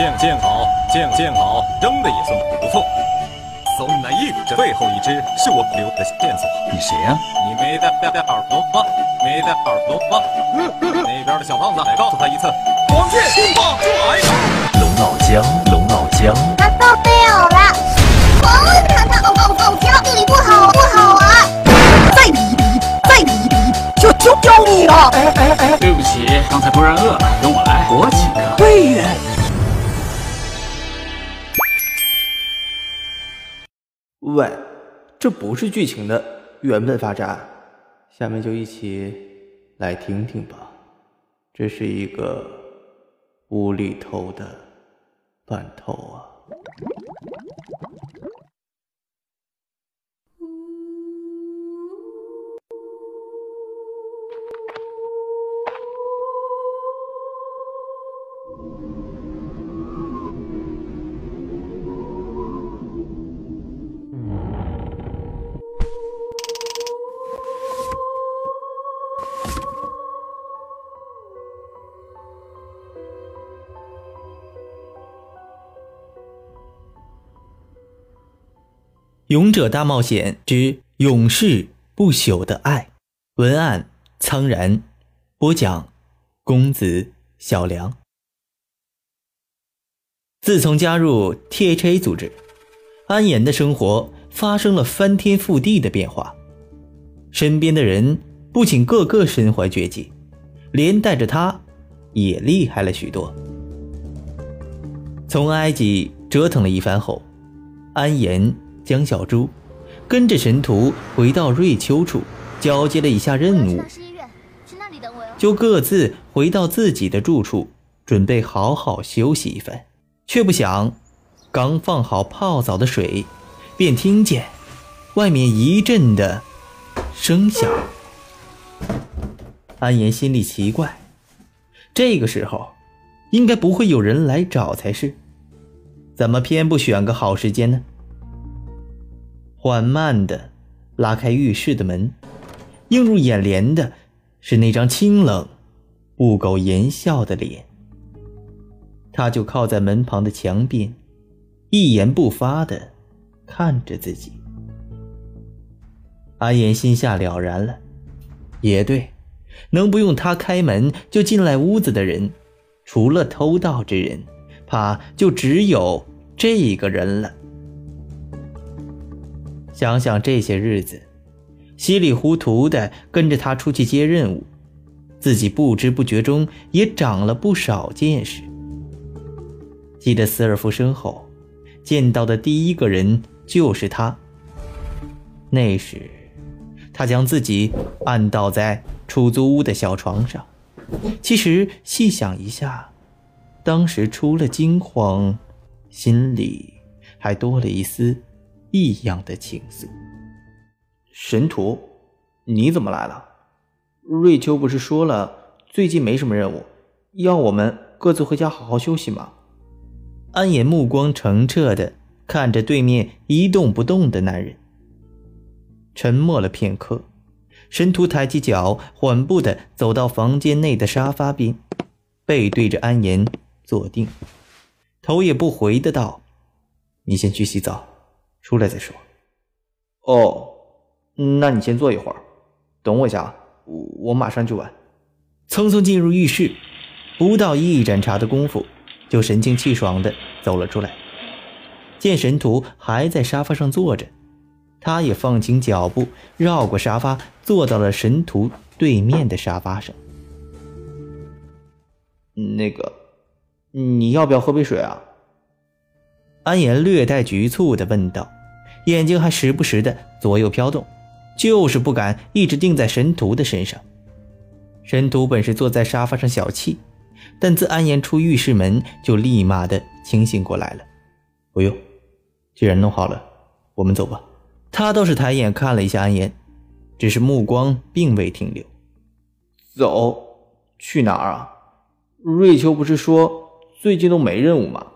见见好，剑剑好，扔的也算不错。送来一，这最后一只是我留的线索。你谁呀？你没带带带耳朵吗？没带耳朵吗？那边的小胖子，再告诉他一次。光剑放拽。龙傲江，龙傲江。他到没有了。狂看他傲傲傲江，这里不好不好玩。再比一比，再比一比，就就就你了。哎哎哎，对不起，刚才突然饿了，跟我来，我请客。对呀。喂，这不是剧情的原本发展，下面就一起来听听吧。这是一个无厘头的乱头啊。《勇者大冒险之永世不朽的爱》，文案苍然，播讲公子小梁。自从加入 THA 组织，安岩的生活发生了翻天覆地的变化，身边的人不仅个个身怀绝技，连带着他也厉害了许多。从埃及折腾了一番后，安岩。江小猪跟着神徒回到瑞秋处，交接了一下任务，就各自回到自己的住处，准备好好休息一番。却不想，刚放好泡澡的水，便听见外面一阵的声响。安岩心里奇怪，这个时候应该不会有人来找才是，怎么偏不选个好时间呢？缓慢地拉开浴室的门，映入眼帘的是那张清冷、不苟言笑的脸。他就靠在门旁的墙边，一言不发地看着自己。阿言心下了然了，也对，能不用他开门就进来屋子的人，除了偷盗之人，怕就只有这个人了。想想这些日子，稀里糊涂的跟着他出去接任务，自己不知不觉中也长了不少见识。记得斯尔夫身后，见到的第一个人就是他。那时，他将自己按倒在出租屋的小床上。其实细想一下，当时除了惊慌，心里还多了一丝。异样的情愫。神徒，你怎么来了？瑞秋不是说了最近没什么任务，要我们各自回家好好休息吗？安野目光澄澈的看着对面一动不动的男人，沉默了片刻，神徒抬起脚，缓步的走到房间内的沙发边，背对着安岩坐定，头也不回的道：“你先去洗澡。”出来再说。哦，那你先坐一会儿，等我一下，我我马上就完。匆匆进入浴室，不到一盏茶的功夫，就神清气爽的走了出来。见神徒还在沙发上坐着，他也放轻脚步，绕过沙发，坐到了神徒对面的沙发上。那个，你要不要喝杯水啊？安岩略带局促地问道，眼睛还时不时地左右飘动，就是不敢一直定在神徒的身上。神徒本是坐在沙发上小憩，但自安岩出浴室门，就立马的清醒过来了。不用，既然弄好了，我们走吧。他倒是抬眼看了一下安岩，只是目光并未停留。走？去哪儿啊？瑞秋不是说最近都没任务吗？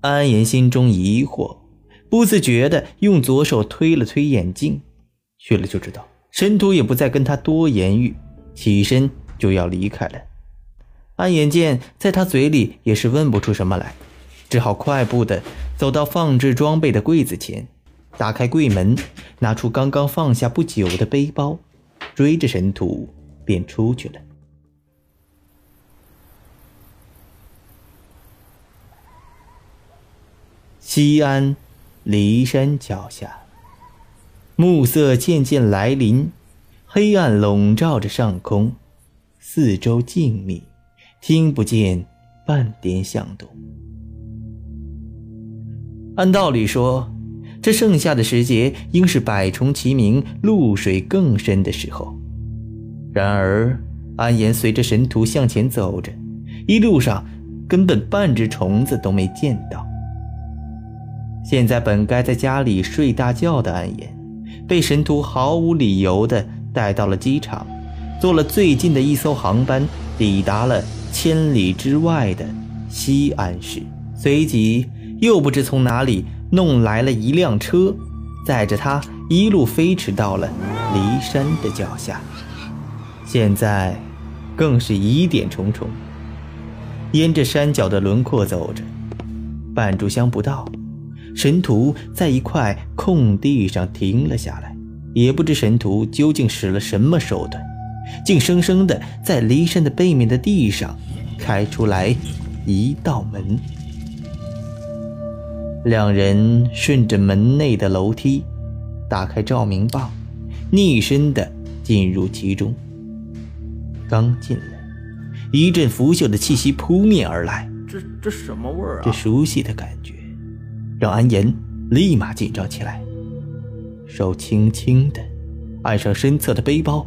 安言心中疑惑，不自觉地用左手推了推眼镜，去了就知道。神徒也不再跟他多言语，起身就要离开了。安言见在他嘴里也是问不出什么来，只好快步的走到放置装备的柜子前，打开柜门，拿出刚刚放下不久的背包，追着神徒便出去了。西安骊山脚下，暮色渐渐来临，黑暗笼罩着上空，四周静谧，听不见半点响动。按道理说，这盛夏的时节应是百虫齐鸣、露水更深的时候。然而，安言随着神徒向前走着，一路上根本半只虫子都没见到。现在本该在家里睡大觉的安言，被神徒毫无理由地带到了机场，坐了最近的一艘航班，抵达了千里之外的西安市。随即又不知从哪里弄来了一辆车，载着他一路飞驰到了骊山的脚下。现在更是疑点重重，沿着山脚的轮廓走着，半炷香不到。神徒在一块空地上停了下来，也不知神徒究竟使了什么手段，竟生生的在骊山的背面的地上开出来一道门。两人顺着门内的楼梯，打开照明棒，逆身的进入其中。刚进来，一阵腐朽的气息扑面而来，这这什么味儿啊？这熟悉的感觉。让安言立马紧张起来，手轻轻的按上身侧的背包，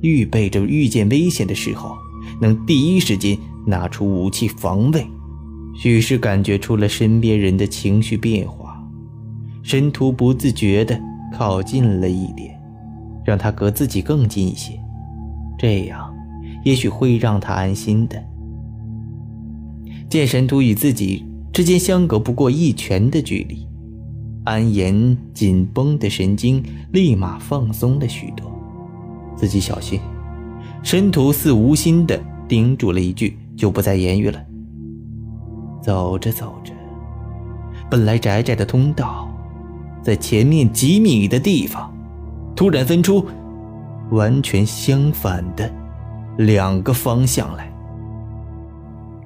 预备着遇见危险的时候能第一时间拿出武器防卫。许是感觉出了身边人的情绪变化，神徒不自觉地靠近了一点，让他隔自己更近一些，这样也许会让他安心的。见神徒与自己。之间相隔不过一拳的距离，安言紧绷的神经立马放松了许多。自己小心。申屠似无心的叮嘱了一句，就不再言语了。走着走着，本来窄窄的通道，在前面几米的地方，突然分出完全相反的两个方向来。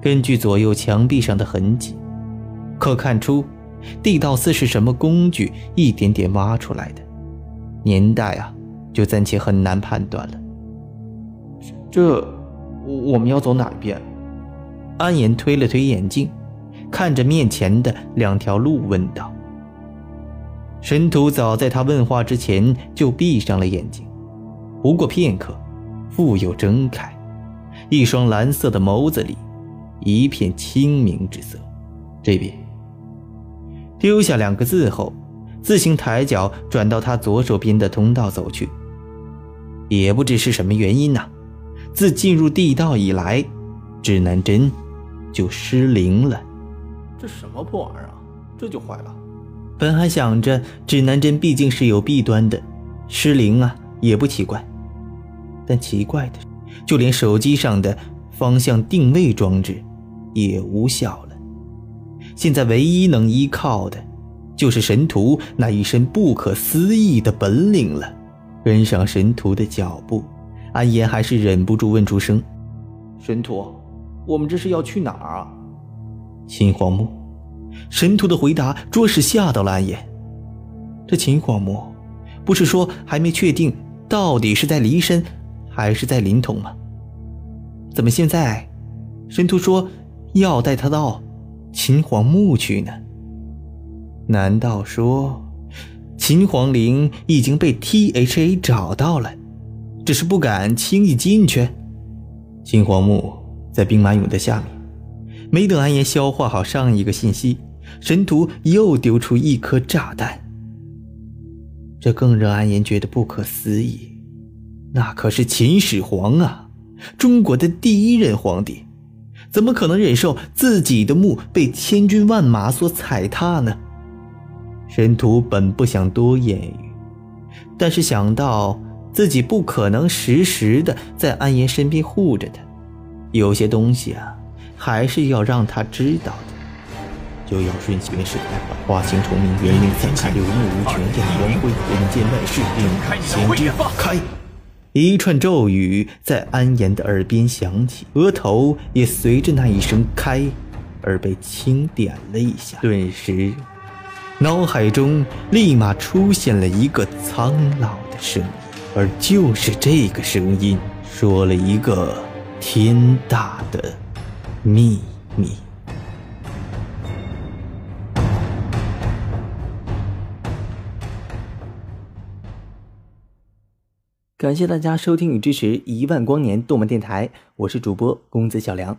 根据左右墙壁上的痕迹。可看出，地道似是什么工具一点点挖出来的，年代啊，就暂且很难判断了。这，我们要走哪一边？安言推了推眼镜，看着面前的两条路问道。神徒早在他问话之前就闭上了眼睛，不过片刻，复又睁开，一双蓝色的眸子里，一片清明之色。这边。丢下两个字后，自行抬脚转到他左手边的通道走去。也不知是什么原因呐，自进入地道以来，指南针就失灵了。这什么破玩意儿啊！这就坏了。本还想着指南针毕竟是有弊端的，失灵啊也不奇怪。但奇怪的是，就连手机上的方向定位装置也无效了。现在唯一能依靠的，就是神徒那一身不可思议的本领了。跟上神徒的脚步，安言还是忍不住问出声：“神徒，我们这是要去哪儿啊？”秦皇墓。神徒的回答着实吓到了安言。这秦皇墓，不是说还没确定到底是在骊山还是在临潼吗？怎么现在，神徒说要带他到？秦皇墓去呢？难道说秦皇陵已经被 T H A 找到了，只是不敢轻易进去？秦皇墓在兵马俑的下面，没等安言消化好上一个信息，神徒又丢出一颗炸弹。这更让安言觉得不可思议，那可是秦始皇啊，中国的第一任皇帝。怎么可能忍受自己的墓被千军万马所踩踏呢？神徒本不想多言语，但是想到自己不可能时时的在安言身边护着他，有些东西啊，还是要让他知道的。就要瞬息时代，化形重名，元灵散开，柳木无穷，剑光辉，人间万事，令先知开。一串咒语在安言的耳边响起，额头也随着那一声“开”而被轻点了一下。顿时，脑海中立马出现了一个苍老的声音，而就是这个声音说了一个天大的秘密。感谢大家收听与支持一万光年动漫电台，我是主播公子小梁。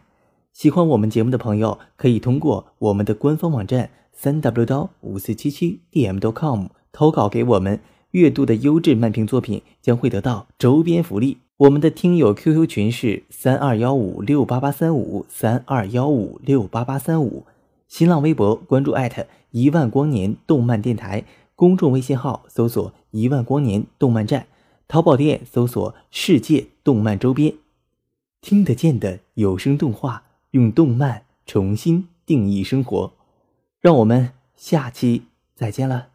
喜欢我们节目的朋友，可以通过我们的官方网站三 w 刀五四七七 dm.com 投稿给我们。月度的优质漫评作品将会得到周边福利。我们的听友 QQ 群是三二幺五六八八三五三二幺五六八八三五。新浪微博关注艾特一万光年动漫电台，公众微信号搜索一万光年动漫站。淘宝店搜索“世界动漫周边”，听得见的有声动画，用动漫重新定义生活。让我们下期再见了。